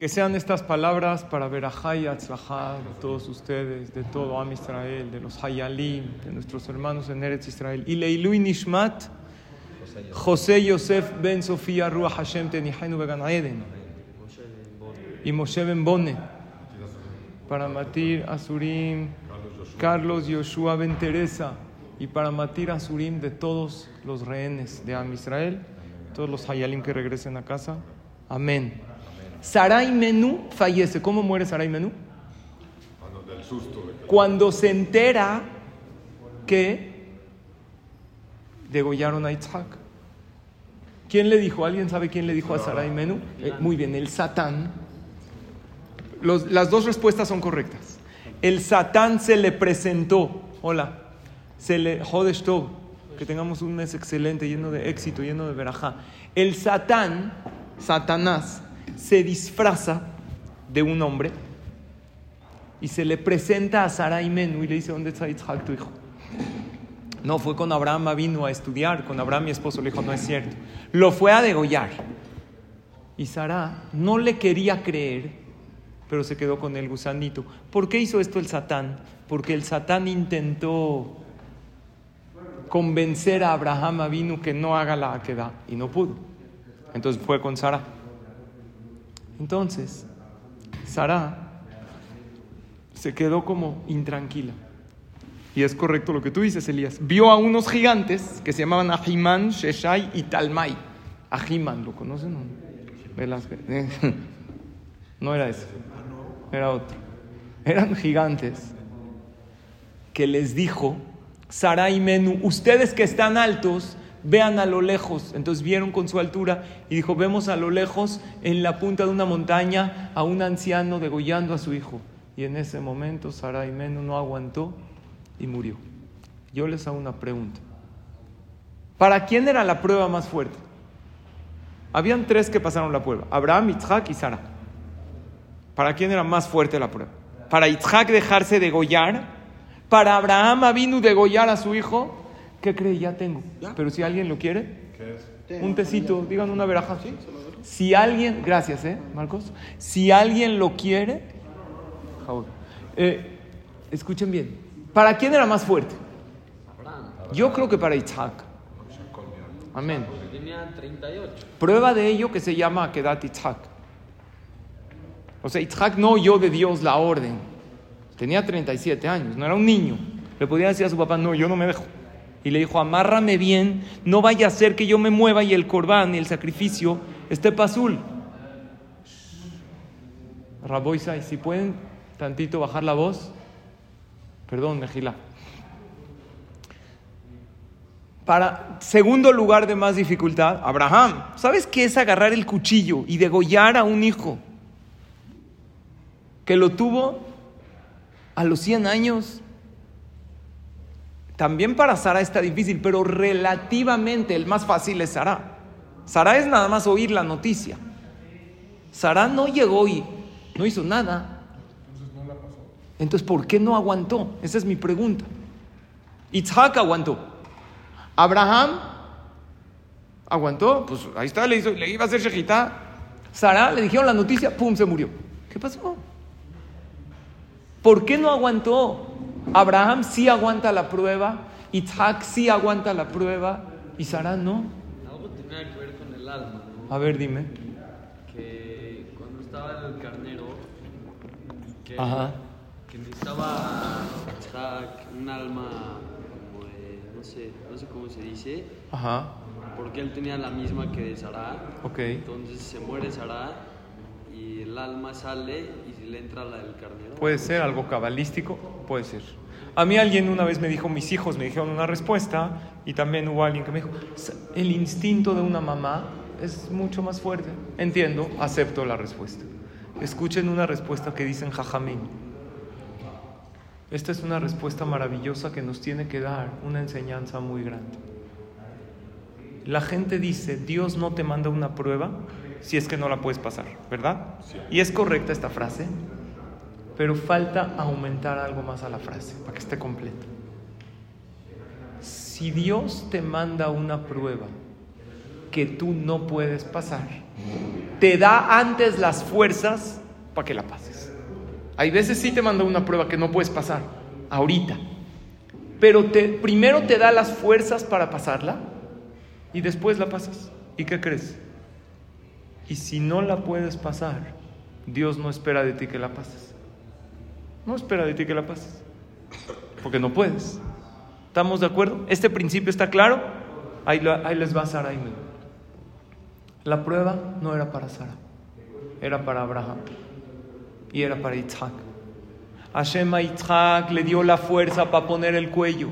Que sean estas palabras para Berajá y Atzlajá de todos ustedes, de todo Am Israel, de los Hayalim, de nuestros hermanos en Eretz Israel. Y Leilu Nishmat, José Yosef Ben Sofía Ruach Hashem Tenihainu Began Eden. Y Moshe Ben Bone, para Matir Asurim, Carlos Yoshua Ben Teresa, y para Matir Asurim de todos los rehenes de Am Israel, todos los Hayalim que regresen a casa. Amén. Sarai Menú fallece. ¿Cómo muere Sarai Menú? Cuando se entera que degollaron a Isaac. ¿Quién le dijo? ¿Alguien sabe quién le dijo a Sarai Menú? Eh, muy bien, el Satán. Las dos respuestas son correctas. El Satán se le presentó. Hola. Se le. Jodesh. Que tengamos un mes excelente, lleno de éxito, lleno de verajá. El Satán, Satanás, se disfraza de un hombre y se le presenta a Sarai Menú y le dice: ¿Dónde está Isaac, tu hijo? No, fue con Abraham, vino a estudiar. Con Abraham, mi esposo, le dijo: No es cierto. Lo fue a degollar. Y Sara no le quería creer, pero se quedó con el gusanito. ¿Por qué hizo esto el Satán? Porque el Satán intentó convencer a Abraham Avinu que no haga la queda y no pudo. Entonces fue con Sara. Entonces, Sara se quedó como intranquila. Y es correcto lo que tú dices, Elías. Vio a unos gigantes que se llamaban Ahimán, Sheshai y Talmai. Ahimán, ¿lo conocen? no? Velázquez. No era ese, era otro. Eran gigantes que les dijo, Sarai Menú, ustedes que están altos, vean a lo lejos. Entonces vieron con su altura y dijo, vemos a lo lejos, en la punta de una montaña, a un anciano degollando a su hijo. Y en ese momento Sarai Menú no aguantó y murió. Yo les hago una pregunta. ¿Para quién era la prueba más fuerte? Habían tres que pasaron la prueba, Abraham, Isaac y Sara. ¿Para quién era más fuerte la prueba? Para Isaac dejarse degollar, para Abraham vino degollar a su hijo. ¿Qué cree? Ya tengo. Pero si alguien lo quiere, un tecito, digan una veraja. Si alguien, gracias, ¿eh, Marcos? Si alguien lo quiere, eh, escuchen bien. ¿Para quién era más fuerte? Yo creo que para Isaac. Amén. Tenía 38. Prueba de ello que se llama Kedat Isaac. O sea, Isaac no oyó de Dios la orden. Tenía 37 años, no era un niño. Le podía decir a su papá, no, yo no me dejo. Y le dijo, amárrame bien, no vaya a ser que yo me mueva y el corbán y el sacrificio esté pasul. Raboisai, si pueden tantito bajar la voz. Perdón, Mejila. Para segundo lugar de más dificultad, Abraham. ¿Sabes qué es agarrar el cuchillo y degollar a un hijo? Que lo tuvo a los 100 años. También para Sara está difícil, pero relativamente el más fácil es Sara. Sara es nada más oír la noticia. Sara no llegó y no hizo nada. Entonces, ¿por qué no aguantó? Esa es mi pregunta. Isaac aguantó. Abraham aguantó, pues ahí está, le, hizo- le iba a hacer shejitá. Sara le dijeron la noticia, pum, se murió. ¿Qué pasó? ¿Por qué no aguantó? Abraham sí aguanta la prueba, Isaac sí aguanta la prueba y Sara no. Algo tenía que ver con el alma, ¿no? A ver, dime. Que cuando estaba el carnero, que, Ajá. que necesitaba Isaac un alma como de, no sé, no sé cómo se dice, Ajá, porque él tenía la misma que de Sarah. ok. Entonces se muere Sarah el alma sale y le entra la del carnero. Puede ser algo cabalístico, puede ser. A mí alguien una vez me dijo, mis hijos me dijeron una respuesta y también hubo alguien que me dijo, "S- el instinto de una mamá es mucho más fuerte. Entiendo, acepto la respuesta. Escuchen una respuesta que dicen Jajamín. Esta es una respuesta maravillosa que nos tiene que dar una enseñanza muy grande. La gente dice, Dios no te manda una prueba si es que no la puedes pasar, ¿verdad? Y es correcta esta frase, pero falta aumentar algo más a la frase para que esté completa. Si Dios te manda una prueba que tú no puedes pasar, te da antes las fuerzas para que la pases. Hay veces sí te manda una prueba que no puedes pasar, ahorita. Pero te, primero te da las fuerzas para pasarla y después la pasas. ¿Y qué crees? Y si no la puedes pasar, Dios no espera de ti que la pases. No espera de ti que la pases. Porque no puedes. ¿Estamos de acuerdo? ¿Este principio está claro? Ahí, les va Sara La prueba no era para Sara, era para Abraham y era para Isaac. Hashem a Isaac le dio la fuerza para poner el cuello.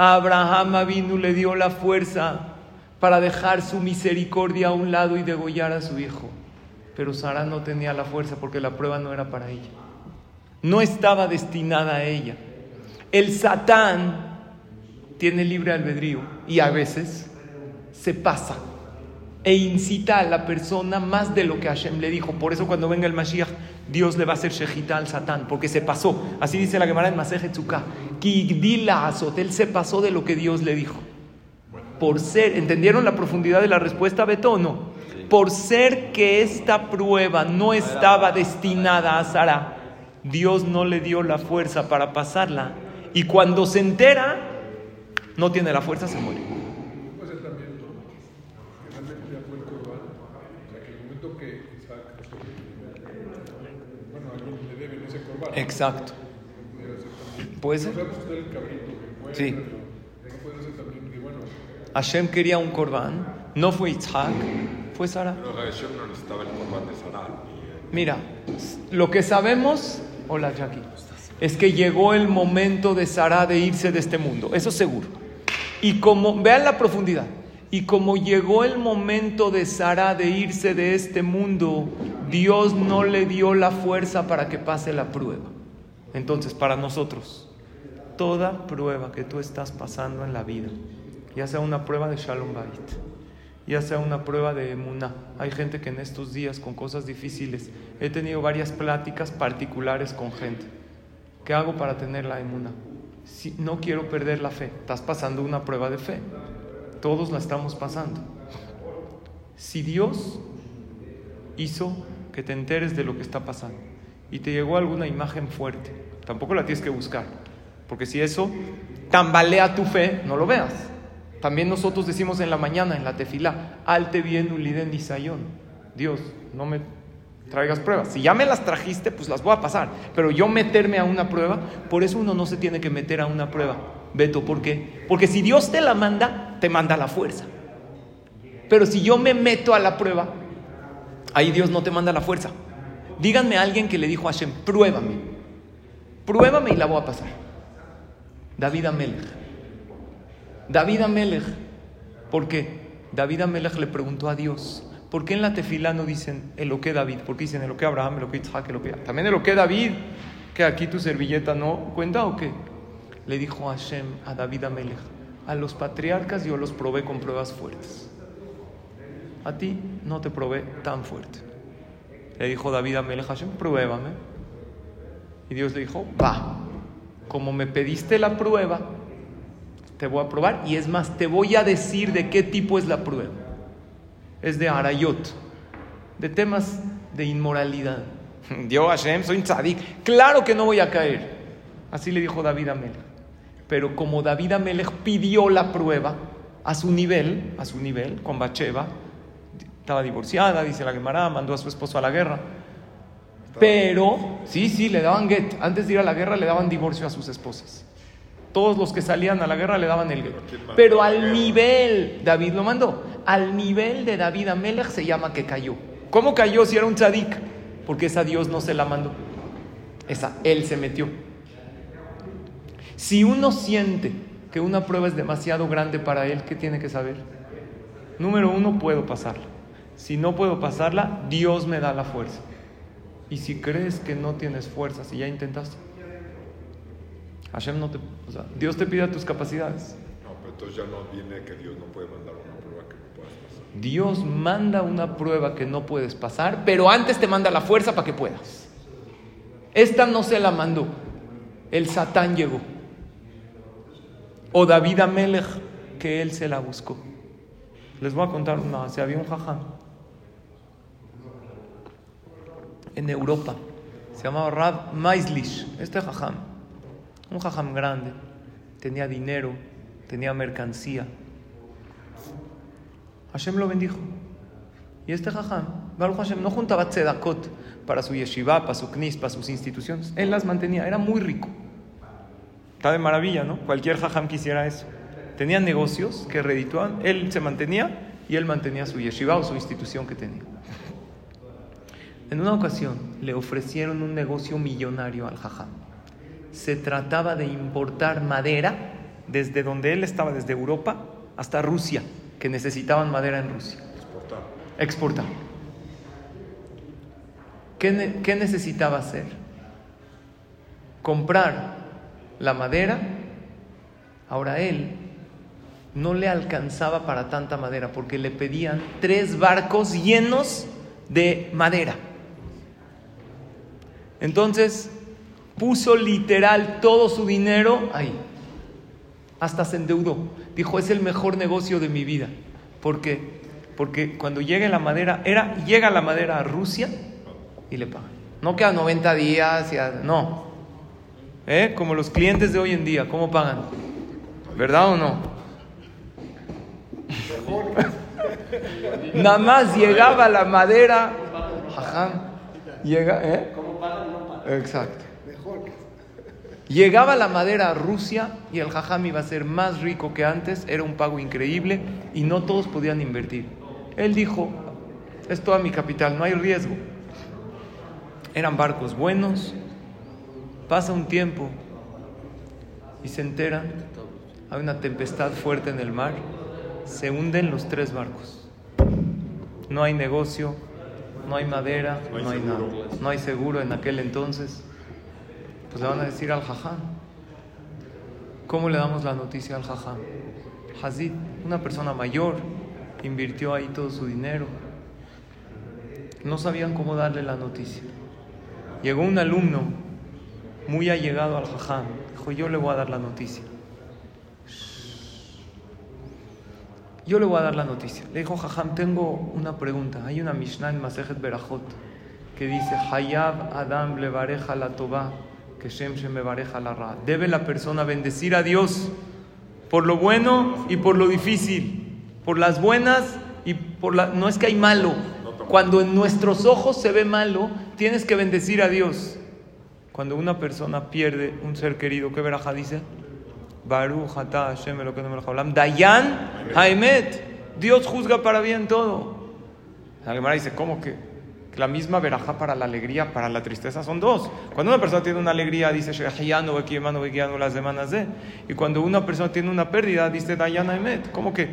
A Abraham vino le dio la fuerza para dejar su misericordia a un lado y degollar a su hijo. Pero Sara no tenía la fuerza porque la prueba no era para ella. No estaba destinada a ella. El Satán tiene libre albedrío y a veces se pasa e incita a la persona más de lo que Hashem le dijo. Por eso cuando venga el Mashiach, Dios le va a hacer shejita al Satán, porque se pasó. Así dice la Gemara en Maseje Tzukah. Azot, él se pasó de lo que Dios le dijo. Por ser, ¿entendieron la profundidad de la respuesta, Beto, o no? Por ser que esta prueba no estaba destinada a Sara, Dios no le dio la fuerza para pasarla. Y cuando se entera, no tiene la fuerza, se muere. Puede ser también, ¿no? Que realmente ya fue el corbán. O sea, que el momento que Isaac. Bueno, alguien le deben ese corbán. Exacto. Puede ser. Sí. Hashem quería un corbán, no fue Isaac, fue Sara. Mira, lo que sabemos, hola Jackie, es que llegó el momento de Sara de irse de este mundo, eso seguro. Y como, vean la profundidad, y como llegó el momento de Sara de irse de este mundo, Dios no le dio la fuerza para que pase la prueba. Entonces, para nosotros, toda prueba que tú estás pasando en la vida, ya sea una prueba de Shalom Bait, ya sea una prueba de emuná. Hay gente que en estos días con cosas difíciles, he tenido varias pláticas particulares con gente. ¿Qué hago para tener la emuná? Si no quiero perder la fe, estás pasando una prueba de fe. Todos la estamos pasando. Si Dios hizo que te enteres de lo que está pasando y te llegó alguna imagen fuerte, tampoco la tienes que buscar, porque si eso tambalea tu fe, no lo veas. También nosotros decimos en la mañana, en la tefilá, alte bien uliden isayón. Dios, no me traigas pruebas. Si ya me las trajiste, pues las voy a pasar. Pero yo meterme a una prueba, por eso uno no se tiene que meter a una prueba. Beto, ¿por qué? Porque si Dios te la manda, te manda la fuerza. Pero si yo me meto a la prueba, ahí Dios no te manda la fuerza. Díganme a alguien que le dijo a Hashem, pruébame. Pruébame y la voy a pasar. David Amelech. David Amelech. ¿Por qué? David Amelech le preguntó a Dios, ¿por qué en la tefilá no dicen Eloque David? ¿Por qué dicen Eloque Abraham, Eloque Isaac, Eloque? También Eloque David, que aquí tu servilleta no cuenta o qué? Le dijo Hashem a David Amelech, a los patriarcas yo los probé con pruebas fuertes. A ti no te probé tan fuerte. Le dijo David a Melech Hashem, pruébame. Y Dios le dijo, va, como me pediste la prueba, te voy a probar y es más, te voy a decir de qué tipo es la prueba. Es de Arayot, de temas de inmoralidad. Yo, Hashem, soy un tzadik. Claro que no voy a caer. Así le dijo David a Melech. Pero como David Amelech pidió la prueba a su nivel, a su nivel, con Bacheva, estaba divorciada, dice la Gemara, mandó a su esposo a la guerra. Pero, sí, sí, le daban get. Antes de ir a la guerra le daban divorcio a sus esposas. Todos los que salían a la guerra le daban el get. Pero al nivel, David lo mandó, al nivel de David Amelech se llama que cayó. ¿Cómo cayó si era un tzadik? Porque esa Dios no se la mandó. Esa, él se metió. Si uno siente que una prueba es demasiado grande para él, ¿qué tiene que saber? Número uno, puedo pasarla. Si no puedo pasarla, Dios me da la fuerza. Y si crees que no tienes fuerza, si ya intentaste, Hashem no te, o sea, Dios te pide tus capacidades. No, pero entonces ya no viene que Dios no puede mandar una prueba que no puedas pasar. Dios manda una prueba que no puedes pasar, pero antes te manda la fuerza para que puedas. Esta no se la mandó, el Satán llegó. O David Amelech, que él se la buscó. Les voy a contar una, se había un jajam en Europa. Se llamaba Rab Maislish. Este jajam, un jajam grande, tenía dinero, tenía mercancía. Hashem lo bendijo. Y este jajam, Baruch Hashem, no juntaba tzedakot para su yeshiva, para su knis, para sus instituciones. Él las mantenía, era muy rico. Está de maravilla, ¿no? Cualquier jajam quisiera eso. Tenía negocios que redituaban, él se mantenía y él mantenía su yeshiva o su institución que tenía. En una ocasión le ofrecieron un negocio millonario al jajam. Se trataba de importar madera desde donde él estaba, desde Europa hasta Rusia, que necesitaban madera en Rusia. Exportar. Exportar. ¿Qué, ne- qué necesitaba hacer? Comprar la madera. Ahora él no le alcanzaba para tanta madera porque le pedían tres barcos llenos de madera. Entonces puso literal todo su dinero ahí. Hasta se endeudó. Dijo, es el mejor negocio de mi vida. ¿Por qué? Porque cuando llegue la madera, era, llega la madera a Rusia y le pagan. No queda 90 días, y a- no. ¿Eh? Como los clientes de hoy en día, ¿cómo pagan? ¿Verdad o no? Nada más llegaba la madera, jajam, llega, ¿eh? Exacto. Llegaba la madera a Rusia y el jajam iba a ser más rico que antes, era un pago increíble y no todos podían invertir. Él dijo, es toda mi capital, no hay riesgo. Eran barcos buenos, pasa un tiempo y se entera, hay una tempestad fuerte en el mar, se hunden los tres barcos. No hay negocio, no hay madera, No hay no hay seguro. nada. No hay seguro en aquel entonces. Pues le van a decir al jajam. ¿Cómo le damos la noticia al jajam? Hazid, una persona mayor, invirtió ahí todo su dinero. No sabían cómo darle la noticia. Llegó un alumno muy allegado al jajam. Dijo, yo le voy a dar la noticia. Yo le voy a dar la noticia. Le dijo, jajam, tengo una pregunta. Hay una Mishnah en Masejet Berajot que dice, Hayab Adam levareja la toba, que Shem Shem levareja la ra. Debe la persona bendecir a Dios por lo bueno y por lo difícil, por las buenas y por la... No es que hay malo. Cuando en nuestros ojos se ve malo, tienes que bendecir a Dios. Cuando una persona pierde un ser querido, ¿qué veraja dice? Baruch atah Hashem. Dayan Haemet. Dios juzga para bien todo. La Gemara dice, ¿cómo que? la misma verajá para la alegría, para la tristeza son dos. Cuando una persona tiene una alegría, dice las semanas de. Y cuando una persona tiene una pérdida, dice Dayan Haemet. ¿Cómo que,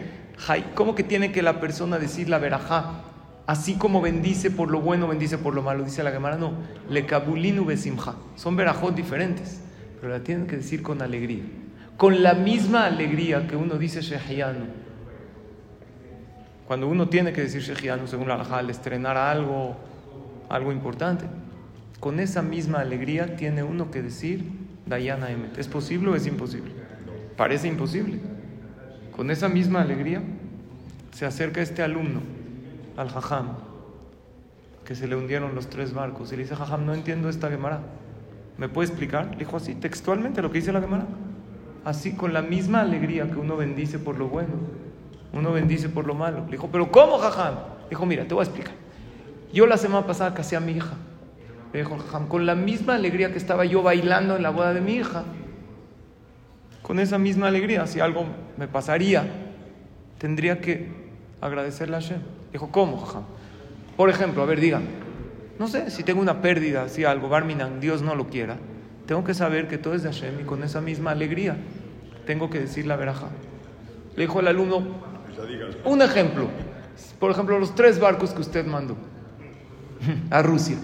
¿Cómo que tiene que la persona decir la verajá? Así como bendice por lo bueno, bendice por lo malo. Dice la Gemara, no. Le kabulinu besimha. Son verajot diferentes. Pero la tienen que decir con alegría. Con la misma alegría que uno dice Shehiyanu. Cuando uno tiene que decir Shehianu según la halajá, al estrenar algo, algo importante, con esa misma alegría tiene uno que decir Dayana Emet. ¿Es posible o es imposible? Parece imposible. Con esa misma alegría se acerca este alumno al Jajam, que se le hundieron los tres barcos, y le dice, Jajam, no entiendo esta Gemara. ¿Me puede explicar? Le dijo así, textualmente lo que dice la Gemara. Así, con la misma alegría que uno bendice por lo bueno, uno bendice por lo malo. Le dijo, ¿pero cómo, Jajam? Le dijo, mira, te voy a explicar. Yo la semana pasada casé a mi hija. Le dijo Jajam, con la misma alegría que estaba yo bailando en la boda de mi hija, con esa misma alegría, si algo me pasaría, tendría que agradecerle a Hashem. Dijo, ¿cómo, Jajam? Por ejemplo, a ver, dígame, no sé, si tengo una pérdida, si algo, Barminan, Dios no lo quiera, tengo que saber que todo es de Hashem y con esa misma alegría tengo que decir la veraja. Le dijo el alumno, un ejemplo, por ejemplo, los tres barcos que usted mandó a Rusia.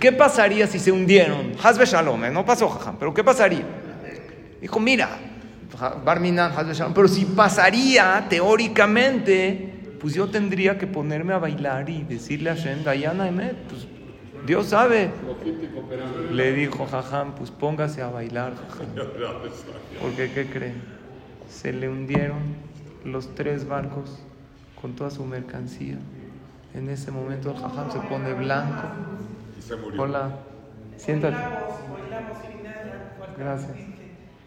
¿Qué pasaría si se hundieron? Hazbe Shalom, ¿eh? no pasó, jajam, pero ¿qué pasaría? Dijo, mira, Barminan, Hazbe Shalom, pero si pasaría teóricamente, pues yo tendría que ponerme a bailar y decirle a Hashem, Dayana Emet, pues Dios sabe. Le dijo, jajam, pues póngase a bailar, jajam. Porque, ¿qué creen? Se le hundieron los tres barcos con toda su mercancía. En ese momento el jajam se pone blanco Y se murió. Hola. Siéntate. Gracias. Dije,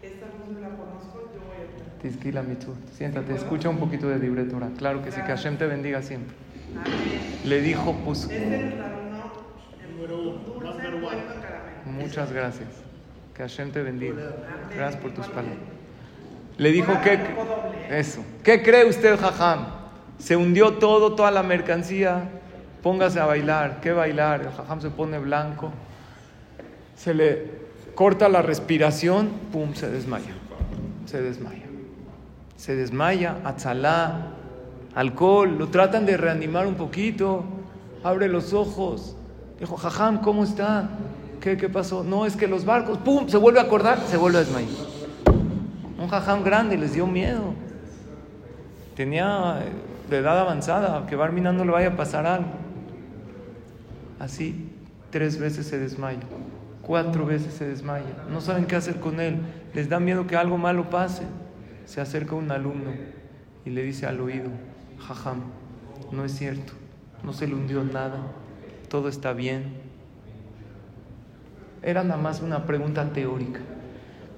esta voz no la conozco, yo voy a entrar. Tizquila mitzvot. Siéntate, escucha un poquito de Torah. Claro que sí, que Hashem te bendiga siempre. Le dijo, pues, Uno muchas gracias. Que Hashem te bendiga. Gracias por tus palabras. Le dijo, ¿qué? Eso. ¿Qué cree usted, Jajam? Se hundió todo, toda la mercancía. Póngase a bailar. ¿Qué bailar? El Jajam se pone blanco. Se le corta la respiración. Pum, se desmaya. Se desmaya. Se desmaya. Atzalá. Alcohol. Lo tratan de reanimar un poquito. Abre los ojos. Dijo, Jajam, ¿cómo está? ¿Qué, ¿Qué pasó? No, es que los barcos. Pum, se vuelve a acordar. Se vuelve a desmayar. Un jajam grande les dio miedo. Tenía eh, de edad avanzada, que Barmina no le vaya a pasar algo. Así, tres veces se desmaya, cuatro veces se desmaya. No saben qué hacer con él. Les da miedo que algo malo pase. Se acerca un alumno y le dice al oído, jajam, no es cierto, no se le hundió nada, todo está bien. Era nada más una pregunta teórica.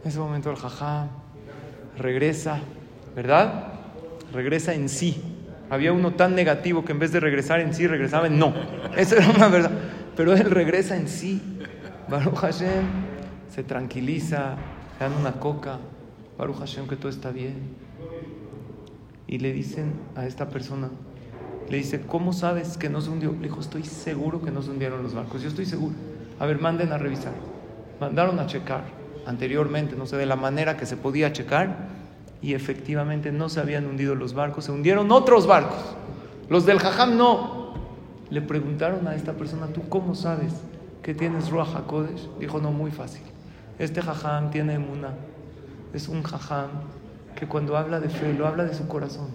En ese momento el jajam regresa, ¿verdad? Regresa en sí. Había uno tan negativo que en vez de regresar en sí, regresaba en no. Eso era una verdad. Pero él regresa en sí. Baruch Hashem se tranquiliza, le dan una coca. Baruch Hashem que todo está bien. Y le dicen a esta persona, le dice, ¿cómo sabes que no se hundió? Le dijo, estoy seguro que no se hundieron los barcos. Yo estoy seguro. A ver, manden a revisar. Mandaron a checar anteriormente, no sé, de la manera que se podía checar, y efectivamente no se habían hundido los barcos, se hundieron otros barcos. Los del Jajam no. Le preguntaron a esta persona, ¿tú cómo sabes que tienes Ruach HaKodesh? Dijo, no, muy fácil. Este Jajam tiene emuna. Es un Jajam que cuando habla de fe, lo habla de su corazón.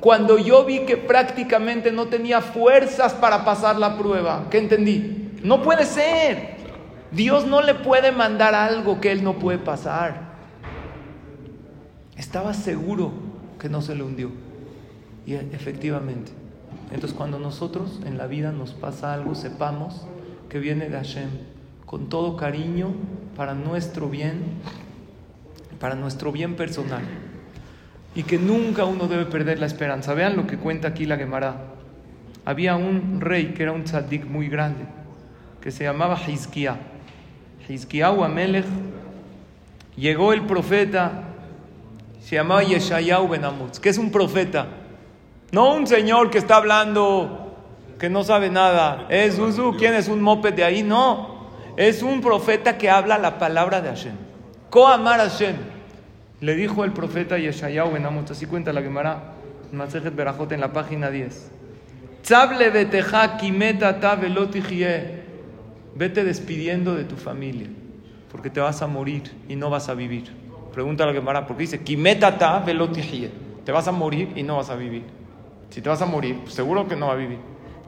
Cuando yo vi que prácticamente no tenía fuerzas para pasar la prueba, ¿qué entendí? No puede ser. Dios no le puede mandar algo que él no puede pasar. Estaba seguro que no se le hundió. Y efectivamente. Entonces cuando nosotros en la vida nos pasa algo, sepamos que viene de Hashem, con todo cariño, para nuestro bien, para nuestro bien personal. Y que nunca uno debe perder la esperanza. Vean lo que cuenta aquí la Gemara. Había un rey que era un tzadik muy grande, que se llamaba Hizkiah. Hizkiyahu Amelech, llegó el profeta, se llamaba Yeshayahu Ben que es un profeta, no un señor que está hablando, que no sabe nada. Es Uzu, ¿quién es un moped de ahí? No, es un profeta que habla la palabra de Hashem. Koamar Hashem. Le dijo el profeta Yeshayahu Ben Amutz, así cuenta la Gemara, Masejet Berajot en la página 10. Tzable beteja kimeta ta velotijie. Vete despidiendo de tu familia, porque te vas a morir y no vas a vivir. Pregunta la Gemara, porque dice, Kimetata velotijie. Te vas a morir y no vas a vivir. Si te vas a morir, pues seguro que no va a vivir.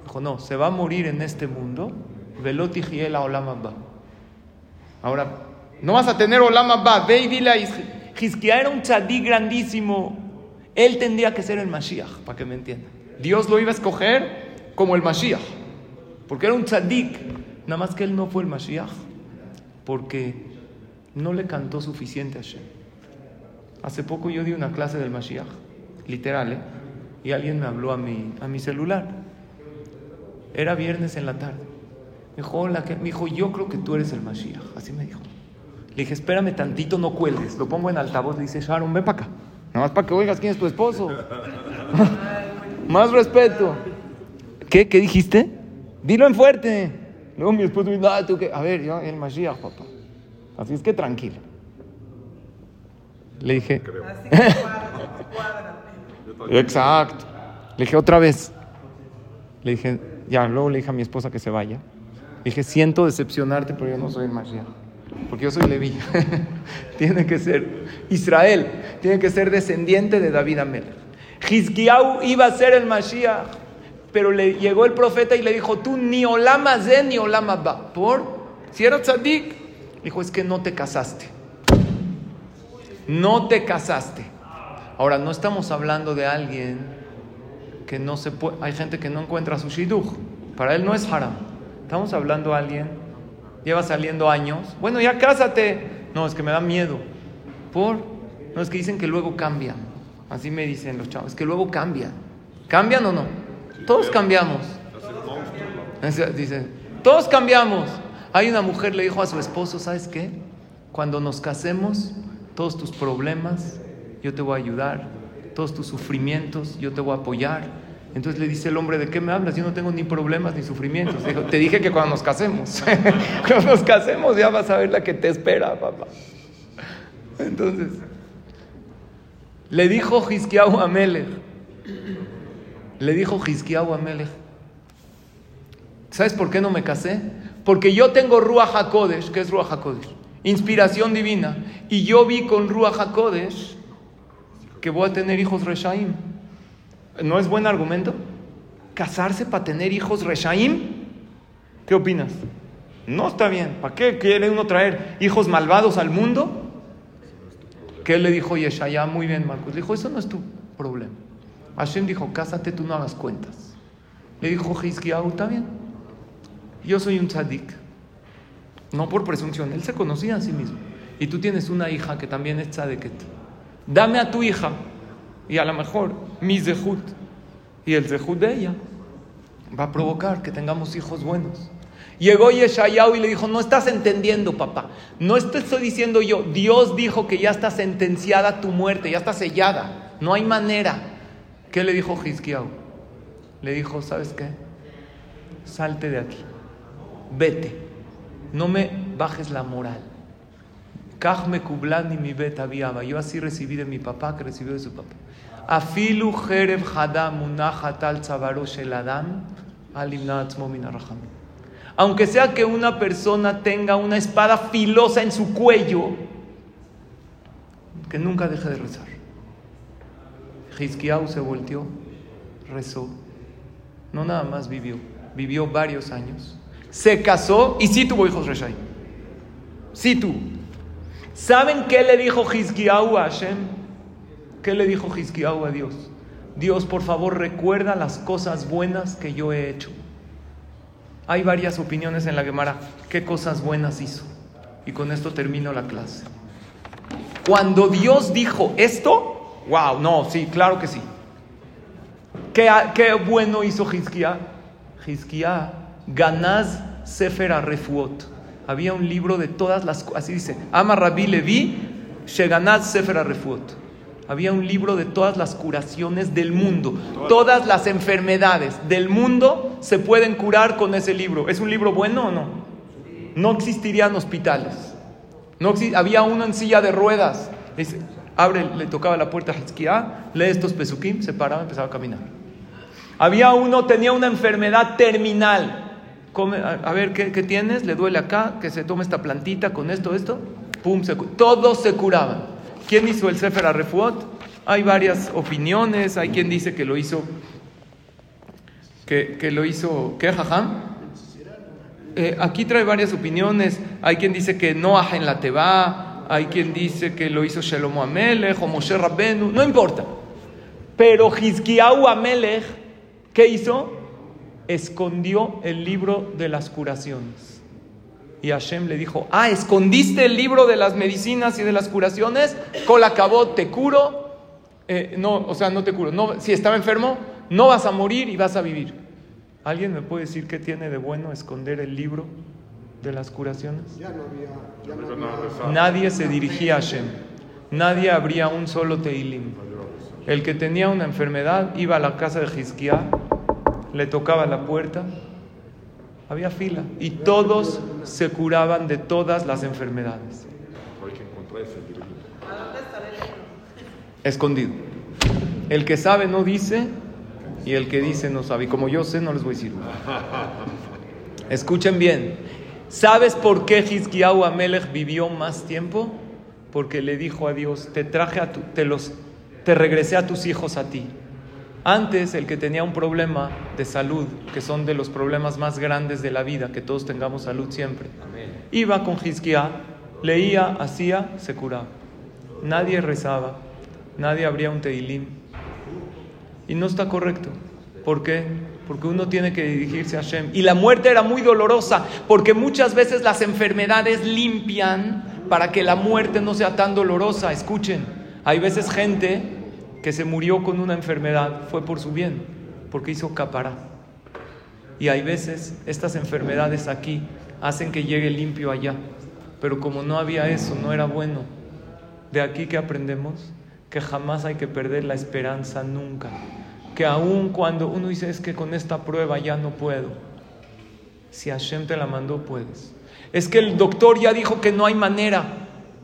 Dijo, no, se va a morir en este mundo, velotijie la olama ba. Ahora, no vas a tener olama ba. Ve y dile a Hizkiah era un tzadí grandísimo. Él tendría que ser el Mashiach, para que me entiendan. Dios lo iba a escoger como el Mashiach, porque era un tzadik. Nada más que él no fue el Mashiach, porque no le cantó suficiente a Hashem. Hace poco yo di una clase del Mashiach, literal, ¿eh? y alguien me habló a mi, a mi celular. Era viernes en la tarde. Me dijo, hola, me dijo, yo creo que tú eres el Mashiach. Así me dijo. Le dije, espérame tantito, no cuelgues. Lo pongo en altavoz, le dice, Sharon, ven para acá. Nada más para que oigas quién es tu esposo. Más respeto. ¿Qué? ¿Qué dijiste? Dilo en fuerte. Luego mi esposo me dice, ah, ¿tú qué? A ver, yo, el Mashiach, papá. Así es que tranquilo. Le dije, exacto. Le dije otra vez. Le dije, ya, luego le dije a mi esposa que se vaya. Le dije, siento decepcionarte, pero yo no soy el Mashiach. Porque yo soy Leví. tiene que ser Israel. Tiene que ser descendiente de David Amelech. Hizkiyahu iba a ser el Mashiach. Pero le llegó el profeta y le dijo, tú ni olama ni olama ba. ¿Por? Si era tzadik. Dijo, es que no te casaste. No te casaste. Ahora, no estamos hablando de alguien que no se puede. Hay gente que no encuentra su shidduch. Para él no es haram. Estamos hablando a alguien, lleva saliendo años. Bueno, ya cásate. No, es que me da miedo. ¿Por? No, es que dicen que luego cambian. Así me dicen los chavos, es que luego cambian. ¿Cambian o no? Todos cambiamos. Dice, todos cambiamos. Hay una mujer le dijo a su esposo, ¿sabes qué? Cuando nos casemos, todos tus problemas, yo te voy a ayudar, todos tus sufrimientos, yo te voy a apoyar. Entonces le dice el hombre, ¿de qué me hablas? Yo no tengo ni problemas ni sufrimientos. Dijo, te dije que cuando nos casemos, cuando nos casemos ya vas a ver la que te espera, papá. Entonces, le dijo Hisquiahu a Melech, le dijo Hisquiahu a Melech, ¿sabes por qué no me casé? Porque yo tengo Ruach HaKodesh, ¿qué es Ruach HaKodesh? Inspiración divina. Y yo vi con Ruach HaKodesh que voy a tener hijos Reshaim. ¿No es buen argumento? ¿Casarse para tener hijos Reshaim? ¿Qué opinas? No está bien. ¿Para qué quiere uno traer hijos malvados al mundo? ¿Qué le dijo Yeshaya? Muy bien, Marcos. Le dijo, eso no es tu problema. Hashem dijo, cásate, tú no hagas cuentas. Le dijo Hizkiyahu, está bien. Yo soy un tzadik. No por presunción, él se conocía a sí mismo. Y tú tienes una hija que también es tzadeket. Dame a tu hija y a lo mejor mi zehut y el zehut de ella va a provocar que tengamos hijos buenos. Llegó Yeshayahu y le dijo, no estás entendiendo, papá. No te estoy diciendo yo. Dios dijo que ya está sentenciada tu muerte, ya está sellada. No hay manera. ¿Qué le dijo Hizkiyahu? Le dijo, ¿sabes qué? Salte de aquí. Vete. No me bajes la moral. Kublani mi viaba. Yo así recibí de mi papá que recibió de su papá. Afilu hadam unahatal el adam aunque sea que una persona tenga una espada filosa en su cuello, que nunca deje de rezar. Hizkiyahu se volteó, rezó, no nada más vivió, vivió varios años, se casó y sí tuvo hijos Reshai. Sí tuvo. ¿Saben qué le dijo Hizkiyahu a Hashem? ¿Qué le dijo Hizkiyahu a Dios? Dios, por favor, recuerda las cosas buenas que yo he hecho. Hay varias opiniones en la Gemara. ¿Qué cosas buenas hizo? Y con esto termino la clase. Cuando Dios dijo esto, wow, no, sí, claro que sí. ¿Qué, qué bueno hizo Hizkiah? Hizkiah, Ganaz Sefer Refuot. Había un libro de todas las, así dice, Ama Rabbi Levi, Sheganaz Sefer Refuot. Había un libro de todas las curaciones del mundo. Todas las enfermedades del mundo se pueden curar con ese libro. ¿Es un libro bueno o no? No existirían hospitales. No había uno en silla de ruedas. Dice, abre, le tocaba la puerta a Hezquiá, lee estos pesukim, se paraba, empezaba a caminar. Había uno, tenía una enfermedad terminal. A, ver, ¿qué, tienes? ¿Le duele acá? Que se tome esta plantita con esto, esto. Pum, se, todos se curaban. ¿Quién hizo el Sefer Refuot? Hay varias opiniones. Hay quien dice que lo hizo. Que, lo hizo. ¿Qué? Eh, aquí trae varias opiniones. Hay quien dice que no en la Teba. Hay quien dice que lo hizo Shelomo Amelech o Moshe Rabbenu. No importa. Pero Hizkiyahu Amelech, ¿qué hizo? Escondió el libro de las curaciones. Y Hashem le dijo, ah, escondiste el libro de las medicinas y de las curaciones, Col acabó, te curo, eh, no, o sea, no te curo, no, si estaba enfermo, no vas a morir y vas a vivir. ¿Alguien me puede decir qué tiene de bueno esconder el libro de las curaciones? Nadie se dirigía a Hashem, nadie abría un solo teilim. El que tenía una enfermedad iba a la casa de Hizkiah, le tocaba la puerta había fila y todos se curaban de todas las enfermedades. Escondido. El que sabe no dice y el que dice no sabe. Y como yo sé, no les voy a decir. Escuchen bien. ¿Sabes por qué Hizkiyahu Amelech vivió más tiempo? Porque le dijo a Dios, te traje a tu, te los, te regresé a tus hijos a ti. Antes, el que tenía un problema de salud, que son de los problemas más grandes de la vida, que todos tengamos salud siempre, iba con Hizkiah, leía, hacía, se curaba. Nadie rezaba, nadie abría un teilim. Y no está correcto. ¿Por qué? Porque uno tiene que dirigirse a Hashem. Y la muerte era muy dolorosa, porque muchas veces las enfermedades limpian para que la muerte no sea tan dolorosa. Escuchen, hay veces gente que se murió con una enfermedad, fue por su bien, porque hizo capará. Y hay veces estas enfermedades aquí hacen que llegue limpio allá. Pero como no había eso, no era bueno. De aquí que aprendemos que jamás hay que perder la esperanza nunca. Que aun cuando uno dice es que con esta prueba ya no puedo, si Hashem te la mandó, puedes. Es que el doctor ya dijo que no hay manera.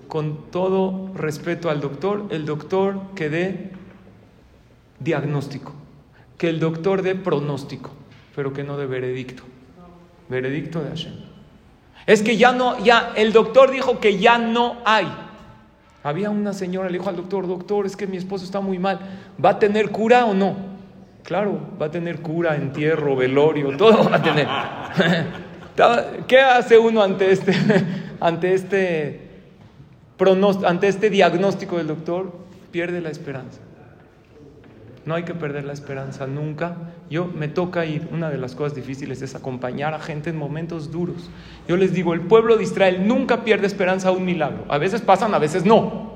Con todo respeto al doctor, el doctor que dé diagnóstico, que el doctor dé pronóstico, pero que no dé veredicto. Veredicto de Hashem. Es que ya no, ya, el doctor dijo que ya no hay. Había una señora, le dijo al doctor, doctor, es que mi esposo está muy mal, ¿va a tener cura o no? Claro, va a tener cura, entierro, velorio, todo va a tener. ¿Qué hace uno ante este, ante este, ante este diagnóstico del doctor? Pierde la esperanza. No hay que perder la esperanza nunca. Yo me toca ir, una de las cosas difíciles es acompañar a gente en momentos duros. Yo les digo, el pueblo de Israel nunca pierde esperanza a un milagro. A veces pasan, a veces no.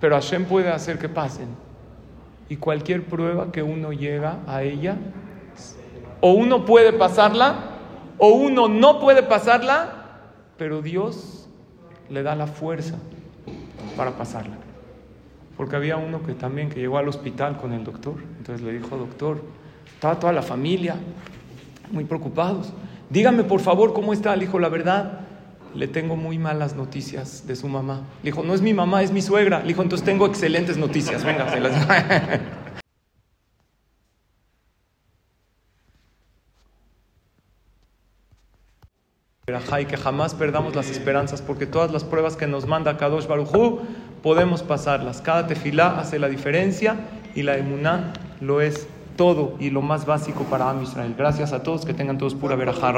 Pero Hashem puede hacer que pasen. Y cualquier prueba que uno llega a ella, o uno puede pasarla, o uno no puede pasarla, pero Dios le da la fuerza para pasarla. Porque había uno que también que llegó al hospital con el doctor. Entonces le dijo, doctor, estaba toda la familia muy preocupados. Dígame por favor cómo está. Le dijo, la verdad, le tengo muy malas noticias de su mamá. Le dijo, no es mi mamá, es mi suegra. Le dijo, entonces tengo excelentes noticias. Venga, se las... que jamás perdamos las esperanzas, porque todas las pruebas que nos manda Kadosh Barujú podemos pasarlas. Cada tefilá hace la diferencia y la emuná lo es todo y lo más básico para Am Israel. Gracias a todos, que tengan todos pura verajá.